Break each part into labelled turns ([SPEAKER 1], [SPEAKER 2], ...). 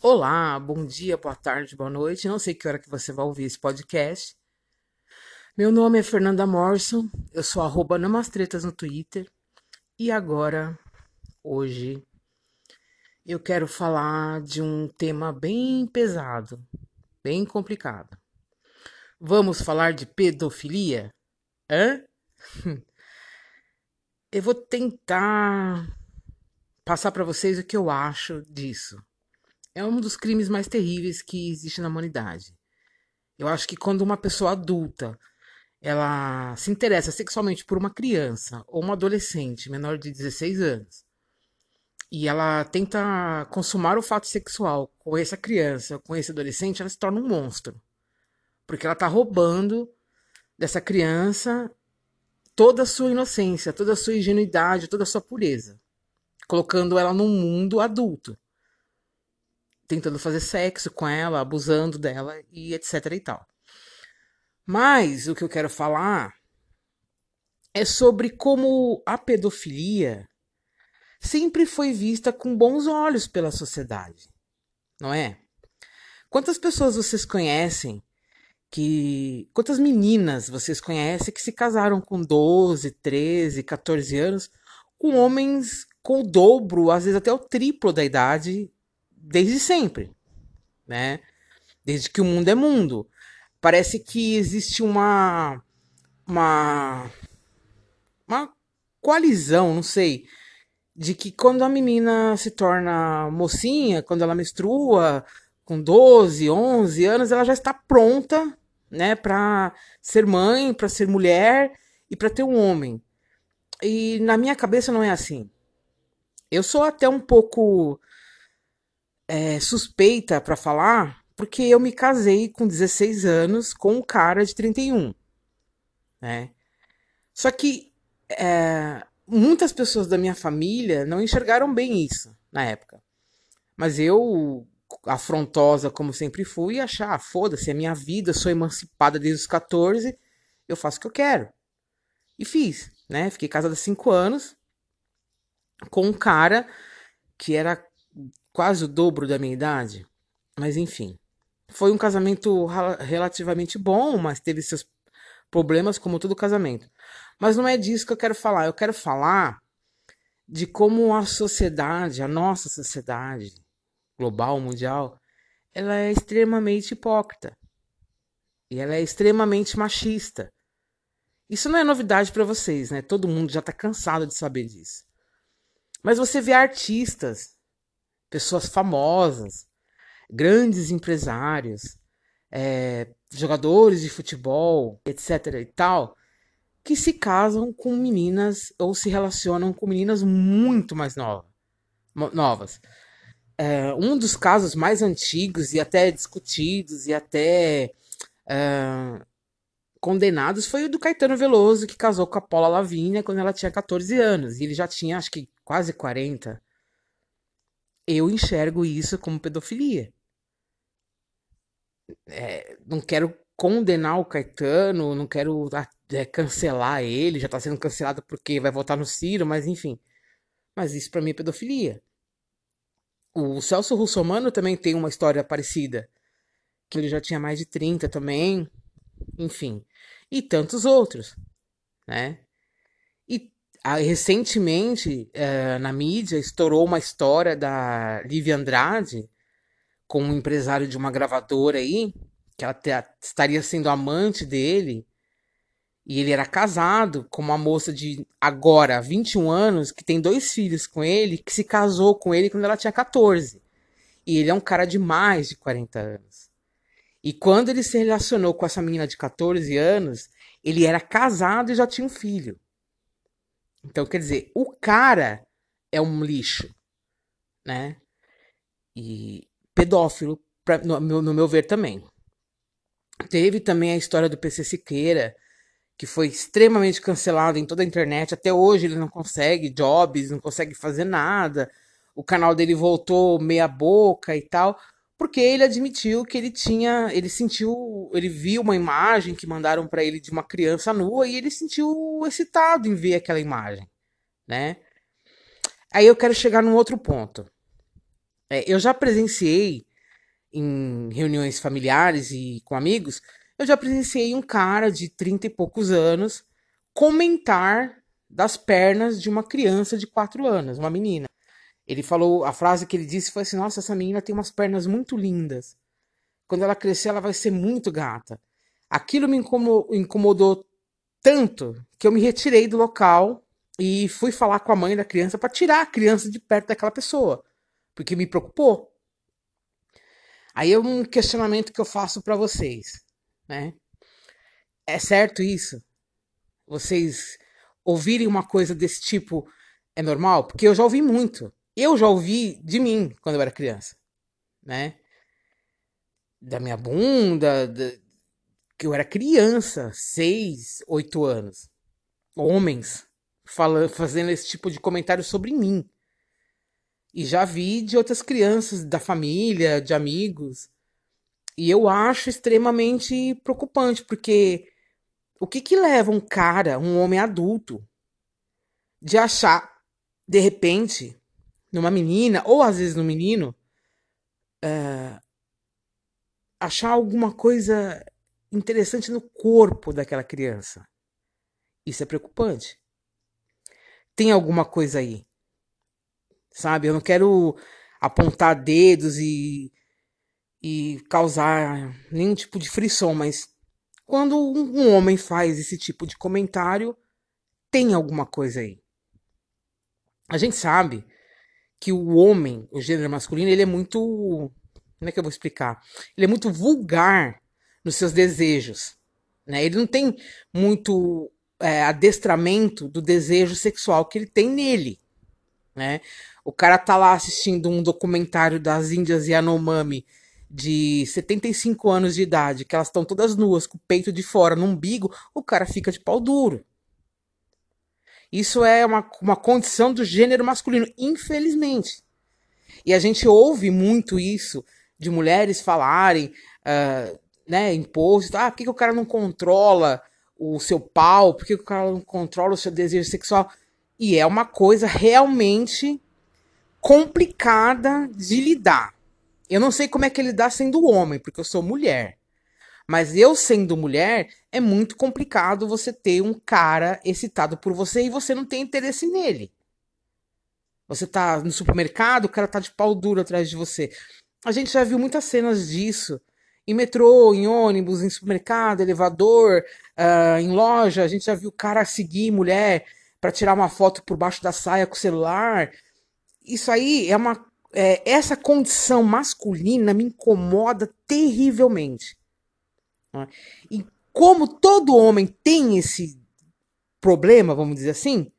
[SPEAKER 1] Olá, bom dia, boa tarde, boa noite. Não sei que hora que você vai ouvir esse podcast. Meu nome é Fernanda Morrison, eu sou arroba Namastretas no Twitter. E agora, hoje, eu quero falar de um tema bem pesado, bem complicado. Vamos falar de pedofilia? Hã? Eu vou tentar passar para vocês o que eu acho disso é um dos crimes mais terríveis que existe na humanidade. Eu acho que quando uma pessoa adulta ela se interessa sexualmente por uma criança ou uma adolescente menor de 16 anos e ela tenta consumar o fato sexual com essa criança, com esse adolescente, ela se torna um monstro. Porque ela está roubando dessa criança toda a sua inocência, toda a sua ingenuidade, toda a sua pureza, colocando ela num mundo adulto tentando fazer sexo com ela, abusando dela e etc e tal. Mas o que eu quero falar é sobre como a pedofilia sempre foi vista com bons olhos pela sociedade, não é? Quantas pessoas vocês conhecem que. Quantas meninas vocês conhecem que se casaram com 12, 13, 14 anos com homens com o dobro, às vezes até o triplo da idade desde sempre, né? Desde que o mundo é mundo. Parece que existe uma uma uma coalizão, não sei, de que quando a menina se torna mocinha, quando ela menstrua com 12, 11 anos, ela já está pronta, né, para ser mãe, para ser mulher e para ter um homem. E na minha cabeça não é assim. Eu sou até um pouco é, suspeita para falar, porque eu me casei com 16 anos com um cara de 31. Né? Só que é, muitas pessoas da minha família não enxergaram bem isso na época. Mas eu, afrontosa como sempre fui, achar, ah, foda-se, é minha vida, sou emancipada desde os 14, eu faço o que eu quero. E fiz, né? Fiquei casada 5 anos com um cara que era quase o dobro da minha idade. Mas enfim. Foi um casamento relativamente bom, mas teve seus problemas, como todo casamento. Mas não é disso que eu quero falar. Eu quero falar de como a sociedade, a nossa sociedade global, mundial, ela é extremamente hipócrita. E ela é extremamente machista. Isso não é novidade para vocês, né? Todo mundo já está cansado de saber disso. Mas você vê artistas pessoas famosas, grandes empresários, é, jogadores de futebol, etc. e tal, que se casam com meninas ou se relacionam com meninas muito mais nova, novas. É, um dos casos mais antigos e até discutidos e até é, condenados foi o do Caetano Veloso, que casou com a Paula Lavínia quando ela tinha 14 anos. E ele já tinha, acho que, quase 40 eu enxergo isso como pedofilia. É, não quero condenar o Caetano, não quero é, cancelar ele, já está sendo cancelado porque vai votar no Ciro, mas enfim. Mas isso para mim é pedofilia. O Celso Russomano também tem uma história parecida, que ele já tinha mais de 30 também, enfim. E tantos outros, né? Recentemente, é, na mídia, estourou uma história da Lívia Andrade com um empresário de uma gravadora aí, que ela te, estaria sendo amante dele, e ele era casado com uma moça de agora 21 anos, que tem dois filhos com ele, que se casou com ele quando ela tinha 14. E ele é um cara de mais de 40 anos. E quando ele se relacionou com essa menina de 14 anos, ele era casado e já tinha um filho. Então, quer dizer, o cara é um lixo, né? E pedófilo, pra, no, no meu ver também. Teve também a história do PC Siqueira, que foi extremamente cancelado em toda a internet. Até hoje ele não consegue jobs, não consegue fazer nada. O canal dele voltou meia boca e tal porque ele admitiu que ele tinha, ele sentiu, ele viu uma imagem que mandaram para ele de uma criança nua e ele sentiu excitado em ver aquela imagem, né? Aí eu quero chegar num outro ponto. É, eu já presenciei em reuniões familiares e com amigos, eu já presenciei um cara de 30 e poucos anos comentar das pernas de uma criança de 4 anos, uma menina. Ele falou, a frase que ele disse foi assim: Nossa, essa menina tem umas pernas muito lindas. Quando ela crescer, ela vai ser muito gata. Aquilo me incomodou tanto que eu me retirei do local e fui falar com a mãe da criança para tirar a criança de perto daquela pessoa, porque me preocupou. Aí é um questionamento que eu faço para vocês, né? É certo isso? Vocês ouvirem uma coisa desse tipo é normal? Porque eu já ouvi muito. Eu já ouvi de mim quando eu era criança, né? Da minha bunda, da... que eu era criança, seis, oito anos. Homens falando, fazendo esse tipo de comentário sobre mim. E já vi de outras crianças, da família, de amigos. E eu acho extremamente preocupante, porque o que que leva um cara, um homem adulto, de achar, de repente, numa menina, ou às vezes no menino, uh, achar alguma coisa interessante no corpo daquela criança? Isso é preocupante. Tem alguma coisa aí sabe? Eu não quero apontar dedos e, e causar nenhum tipo de frição, mas quando um homem faz esse tipo de comentário, tem alguma coisa aí. A gente sabe que o homem, o gênero masculino, ele é muito. Como é que eu vou explicar? Ele é muito vulgar nos seus desejos. Né? Ele não tem muito é, adestramento do desejo sexual que ele tem nele. Né? O cara tá lá assistindo um documentário das Índias Yanomami de 75 anos de idade, que elas estão todas nuas, com o peito de fora, no umbigo, o cara fica de pau duro. Isso é uma, uma condição do gênero masculino, infelizmente. E a gente ouve muito isso de mulheres falarem, uh, né, em posts, ah, por que, que o cara não controla o seu pau, por que, que o cara não controla o seu desejo sexual? E é uma coisa realmente complicada de lidar. Eu não sei como é que ele dá sendo homem, porque eu sou mulher. Mas eu sendo mulher, é muito complicado você ter um cara excitado por você e você não tem interesse nele. Você tá no supermercado, o cara tá de pau duro atrás de você. A gente já viu muitas cenas disso. Em metrô, em ônibus, em supermercado, elevador, uh, em loja. A gente já viu o cara seguir mulher para tirar uma foto por baixo da saia com o celular isso aí é uma. É, essa condição masculina me incomoda terrivelmente. Né? E como todo homem tem esse problema, vamos dizer assim,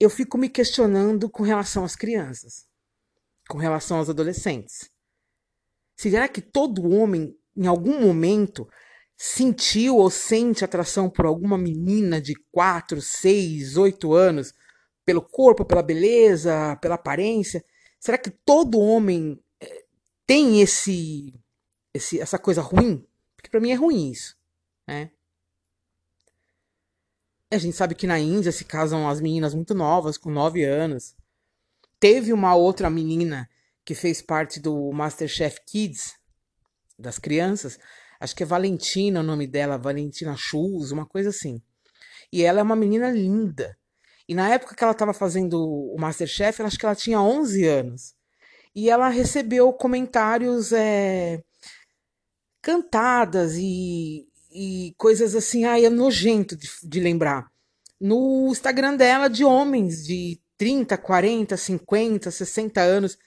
[SPEAKER 1] eu fico me questionando com relação às crianças, com relação aos adolescentes. Será que todo homem, em algum momento, sentiu ou sente atração por alguma menina de 4, 6, 8 anos pelo corpo, pela beleza, pela aparência? Será que todo homem eh, tem esse, esse essa coisa ruim? Porque para mim é ruim isso, né? A gente sabe que na Índia se casam as meninas muito novas, com 9 anos. Teve uma outra menina que fez parte do Masterchef Kids, das crianças. Acho que é Valentina o nome dela, Valentina Schulz, uma coisa assim. E ela é uma menina linda. E na época que ela estava fazendo o Masterchef, acho que ela tinha 11 anos. E ela recebeu comentários é, cantadas e, e coisas assim, ai, é nojento de, de lembrar. No Instagram dela, de homens de 30, 40, 50, 60 anos.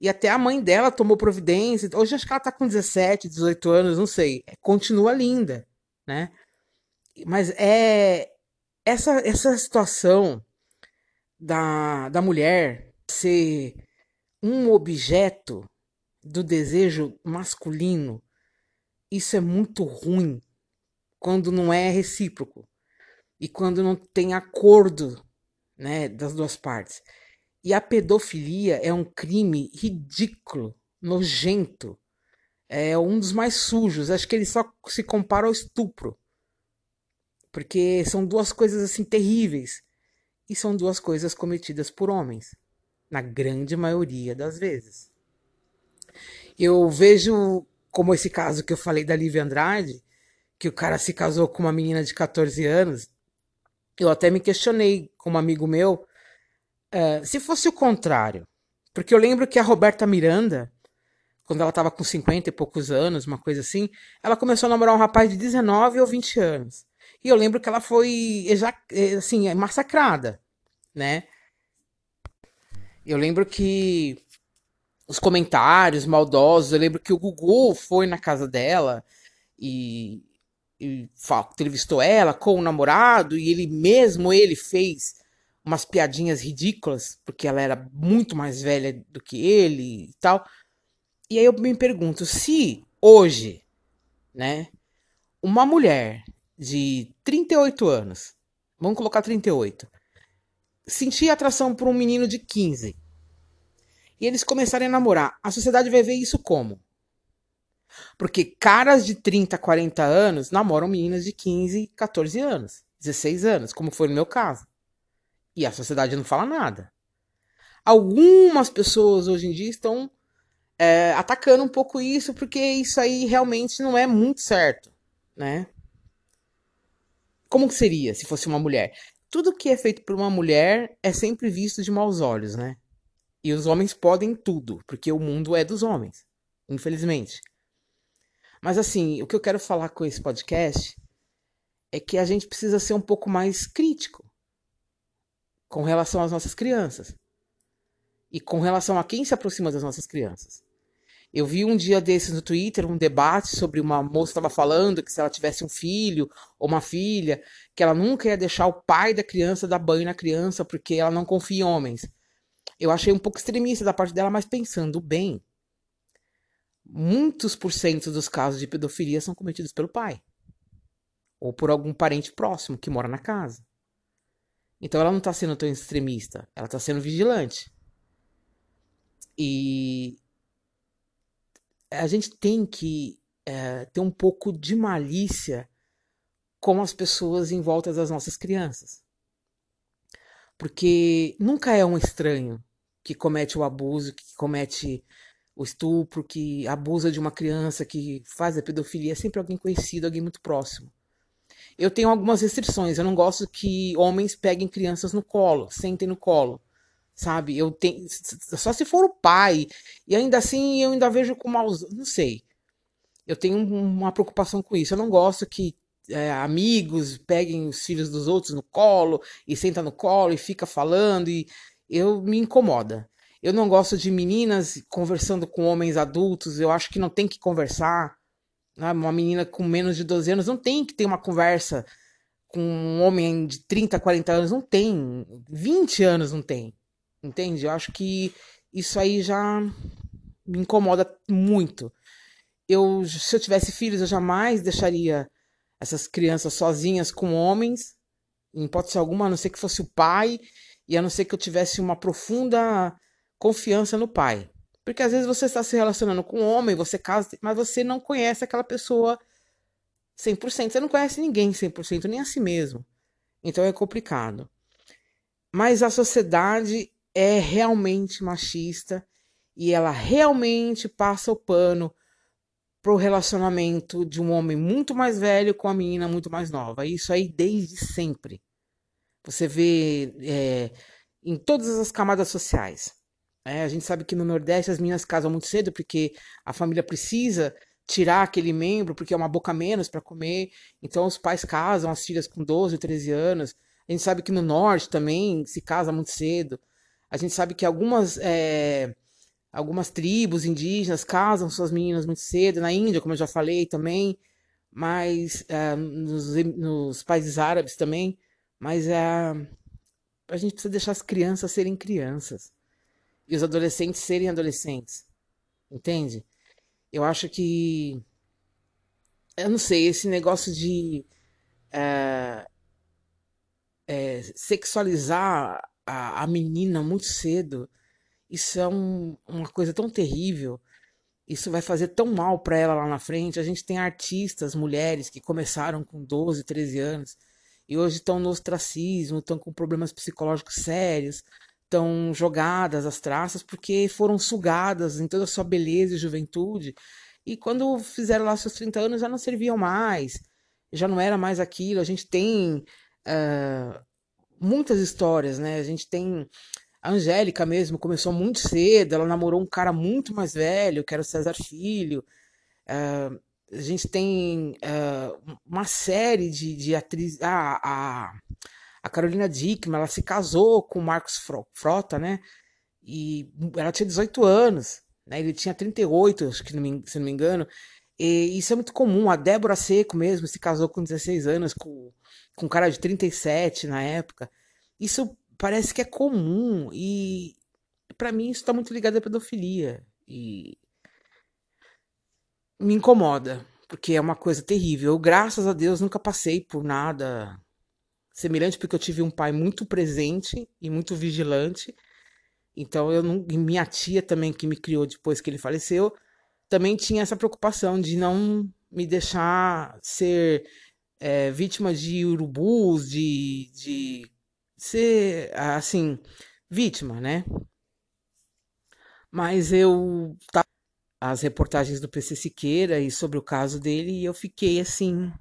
[SPEAKER 1] E até a mãe dela tomou providência. Hoje acho que ela tá com 17, 18 anos, não sei. Continua linda, né? Mas é, essa, essa situação da, da mulher ser um objeto do desejo masculino, isso é muito ruim quando não é recíproco e quando não tem acordo né, das duas partes. E a pedofilia é um crime ridículo, nojento. É um dos mais sujos. Acho que ele só se compara ao estupro. Porque são duas coisas assim terríveis. E são duas coisas cometidas por homens, na grande maioria das vezes. Eu vejo como esse caso que eu falei da Lívia Andrade, que o cara se casou com uma menina de 14 anos. Eu até me questionei com um amigo meu uh, se fosse o contrário. Porque eu lembro que a Roberta Miranda, quando ela estava com 50 e poucos anos, uma coisa assim, ela começou a namorar um rapaz de 19 ou 20 anos. E eu lembro que ela foi assim, massacrada, né? Eu lembro que os comentários maldosos, eu lembro que o Gugu foi na casa dela e, e entrevistou ela com o namorado e ele mesmo ele fez umas piadinhas ridículas, porque ela era muito mais velha do que ele e tal. E aí eu me pergunto, se hoje, né, uma mulher de 38 anos, vamos colocar 38, sentir atração por um menino de 15 e eles começarem a namorar, a sociedade vai ver isso como? Porque caras de 30, 40 anos namoram meninas de 15, 14 anos, 16 anos, como foi no meu caso. E a sociedade não fala nada. Algumas pessoas hoje em dia estão é, atacando um pouco isso, porque isso aí realmente não é muito certo, né? Como que seria se fosse uma mulher? Tudo que é feito por uma mulher é sempre visto de maus olhos, né? E os homens podem tudo, porque o mundo é dos homens, infelizmente. Mas assim, o que eu quero falar com esse podcast é que a gente precisa ser um pouco mais crítico com relação às nossas crianças e com relação a quem se aproxima das nossas crianças. Eu vi um dia desses no Twitter um debate sobre uma moça estava falando que se ela tivesse um filho ou uma filha, que ela nunca ia deixar o pai da criança dar banho na criança porque ela não confia em homens. Eu achei um pouco extremista da parte dela, mas pensando bem, muitos por cento dos casos de pedofilia são cometidos pelo pai ou por algum parente próximo que mora na casa. Então ela não está sendo tão extremista, ela está sendo vigilante. E a gente tem que é, ter um pouco de malícia com as pessoas em volta das nossas crianças. Porque nunca é um estranho que comete o abuso, que comete o estupro, que abusa de uma criança, que faz a pedofilia, é sempre alguém conhecido, alguém muito próximo. Eu tenho algumas restrições. Eu não gosto que homens peguem crianças no colo, sentem no colo. Sabe? Eu tenho. Só se for o pai. E ainda assim eu ainda vejo com maus. Não sei. Eu tenho uma preocupação com isso. Eu não gosto que é, amigos peguem os filhos dos outros no colo e senta no colo e fica falando. E eu me incomoda. Eu não gosto de meninas conversando com homens adultos. Eu acho que não tem que conversar. Né? Uma menina com menos de 12 anos não tem que ter uma conversa com um homem de 30, 40 anos. Não tem. 20 anos não tem. Entende? Eu acho que isso aí já me incomoda muito. Eu, se eu tivesse filhos, eu jamais deixaria essas crianças sozinhas com homens, em hipótese alguma, a não ser que fosse o pai, e a não ser que eu tivesse uma profunda confiança no pai. Porque às vezes você está se relacionando com um homem, você casa, mas você não conhece aquela pessoa 100%. Você não conhece ninguém 100%, nem a si mesmo. Então é complicado. Mas a sociedade é realmente machista e ela realmente passa o pano pro relacionamento de um homem muito mais velho com a menina muito mais nova. Isso aí desde sempre. Você vê é, em todas as camadas sociais. É, a gente sabe que no Nordeste as meninas casam muito cedo porque a família precisa tirar aquele membro porque é uma boca menos para comer. Então os pais casam as filhas com 12, 13 anos. A gente sabe que no Norte também se casa muito cedo. A gente sabe que algumas é, algumas tribos indígenas casam suas meninas muito cedo. Na Índia, como eu já falei também, mas é, nos, nos países árabes também. Mas é, a gente precisa deixar as crianças serem crianças e os adolescentes serem adolescentes. Entende? Eu acho que. Eu não sei, esse negócio de é, é, sexualizar a, a, menina muito cedo, isso é um, uma coisa tão terrível. Isso vai fazer tão mal para ela lá na frente. A gente tem artistas, mulheres que começaram com 12, 13 anos e hoje estão no ostracismo, estão com problemas psicológicos sérios, estão jogadas as traças porque foram sugadas em toda a sua beleza e juventude. E quando fizeram lá seus 30 anos já não serviam mais, já não era mais aquilo. A gente tem uh, muitas histórias, né? A gente tem a Angélica mesmo, começou muito cedo, ela namorou um cara muito mais velho, que era o César Filho. Uh, a gente tem uh, uma série de, de atrizes. A, a Carolina Dickman, ela se casou com o Marcos Frota, né? E ela tinha 18 anos, né? Ele tinha 38, acho que se não me engano. E isso é muito comum. A Débora Seco mesmo se casou com 16 anos, com, com um cara de 37 na época. Isso parece que é comum. E para mim isso está muito ligado à pedofilia. E me incomoda, porque é uma coisa terrível. Eu, graças a Deus, nunca passei por nada semelhante, porque eu tive um pai muito presente e muito vigilante. Então, eu não, minha tia também, que me criou depois que ele faleceu, também tinha essa preocupação de não me deixar ser é, vítima de urubus, de, de ser, assim, vítima, né? Mas eu as reportagens do PC Siqueira e sobre o caso dele e eu fiquei assim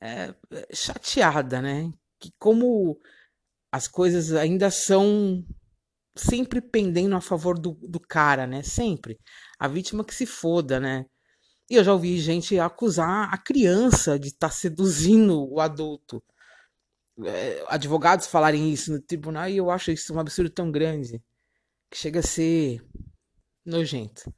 [SPEAKER 1] é, chateada, né? Que como as coisas ainda são sempre pendendo a favor do, do cara, né? Sempre. A vítima que se foda, né? E eu já ouvi gente acusar a criança de estar tá seduzindo o adulto. É, advogados falarem isso no tribunal e eu acho isso um absurdo tão grande que chega a ser nojento.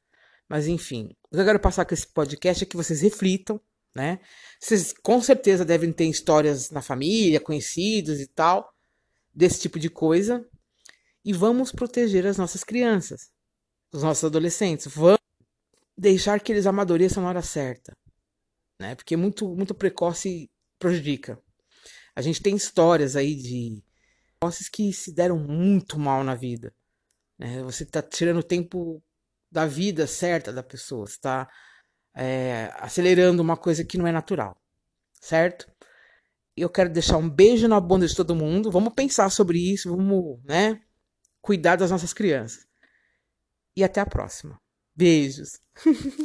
[SPEAKER 1] Mas enfim, o que eu quero passar com esse podcast é que vocês reflitam né? Vocês com certeza devem ter histórias na família, conhecidos e tal, desse tipo de coisa. E vamos proteger as nossas crianças, os nossos adolescentes. Vamos deixar que eles amadureçam na hora certa, né? Porque muito, muito precoce prejudica. A gente tem histórias aí de precoces que se deram muito mal na vida. Né? Você está tirando tempo da vida certa da pessoa, está é, acelerando uma coisa que não é natural, certo? Eu quero deixar um beijo na bunda de todo mundo. Vamos pensar sobre isso, vamos, né? Cuidar das nossas crianças. E até a próxima. Beijos.